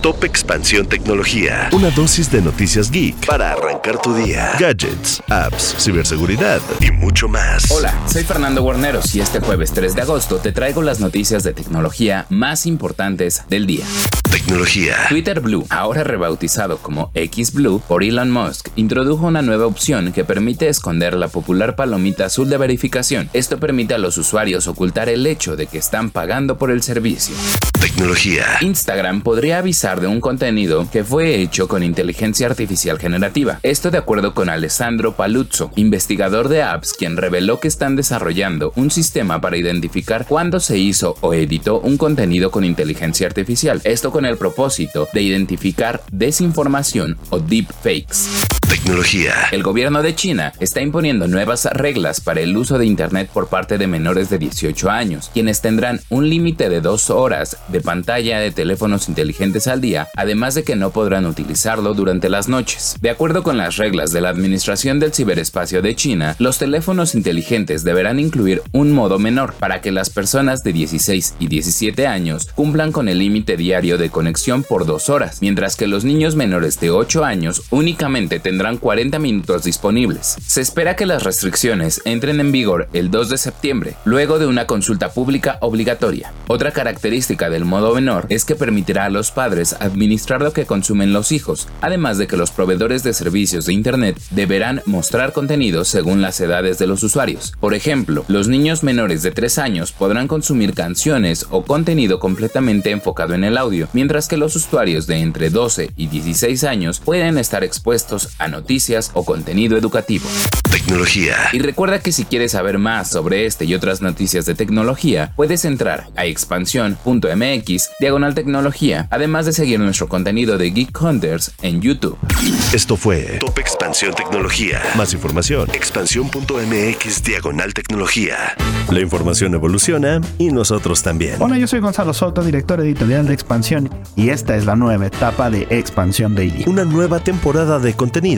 Top Expansión Tecnología. Una dosis de noticias geek para arrancar tu día. Gadgets, apps, ciberseguridad y mucho más. Hola, soy Fernando Guarneros y este jueves 3 de agosto te traigo las noticias de tecnología más importantes del día. Tecnología. Twitter Blue, ahora rebautizado como X Blue por Elon Musk, introdujo una nueva opción que permite esconder la popular palomita azul de verificación. Esto permite a los usuarios ocultar el hecho de que están pagando por el servicio. Tecnología. Instagram podría avisar de un contenido que fue hecho con inteligencia artificial generativa. Esto de acuerdo con Alessandro Paluzzo, investigador de apps, quien reveló que están desarrollando un sistema para identificar cuándo se hizo o editó un contenido con inteligencia artificial. Esto con el propósito de identificar desinformación o deepfakes. Tecnología. El gobierno de China está imponiendo nuevas reglas para el uso de Internet por parte de menores de 18 años, quienes tendrán un límite de dos horas de pantalla de teléfonos inteligentes al día, además de que no podrán utilizarlo durante las noches. De acuerdo con las reglas de la Administración del Ciberespacio de China, los teléfonos inteligentes deberán incluir un modo menor para que las personas de 16 y 17 años cumplan con el límite diario de conexión por dos horas, mientras que los niños menores de 8 años únicamente tendrán tendrán 40 minutos disponibles. Se espera que las restricciones entren en vigor el 2 de septiembre, luego de una consulta pública obligatoria. Otra característica del modo menor es que permitirá a los padres administrar lo que consumen los hijos, además de que los proveedores de servicios de Internet deberán mostrar contenidos según las edades de los usuarios. Por ejemplo, los niños menores de 3 años podrán consumir canciones o contenido completamente enfocado en el audio, mientras que los usuarios de entre 12 y 16 años pueden estar expuestos a noticias o contenido educativo. Tecnología. Y recuerda que si quieres saber más sobre este y otras noticias de tecnología, puedes entrar a expansión.mx diagonal tecnología, además de seguir nuestro contenido de Geek Hunters en YouTube. Esto fue Top Expansión Tecnología. Más información, expansión.mx diagonal tecnología. La información evoluciona y nosotros también. Hola, yo soy Gonzalo Soto, director editorial de Expansión, y esta es la nueva etapa de Expansión Daily. Una nueva temporada de contenido,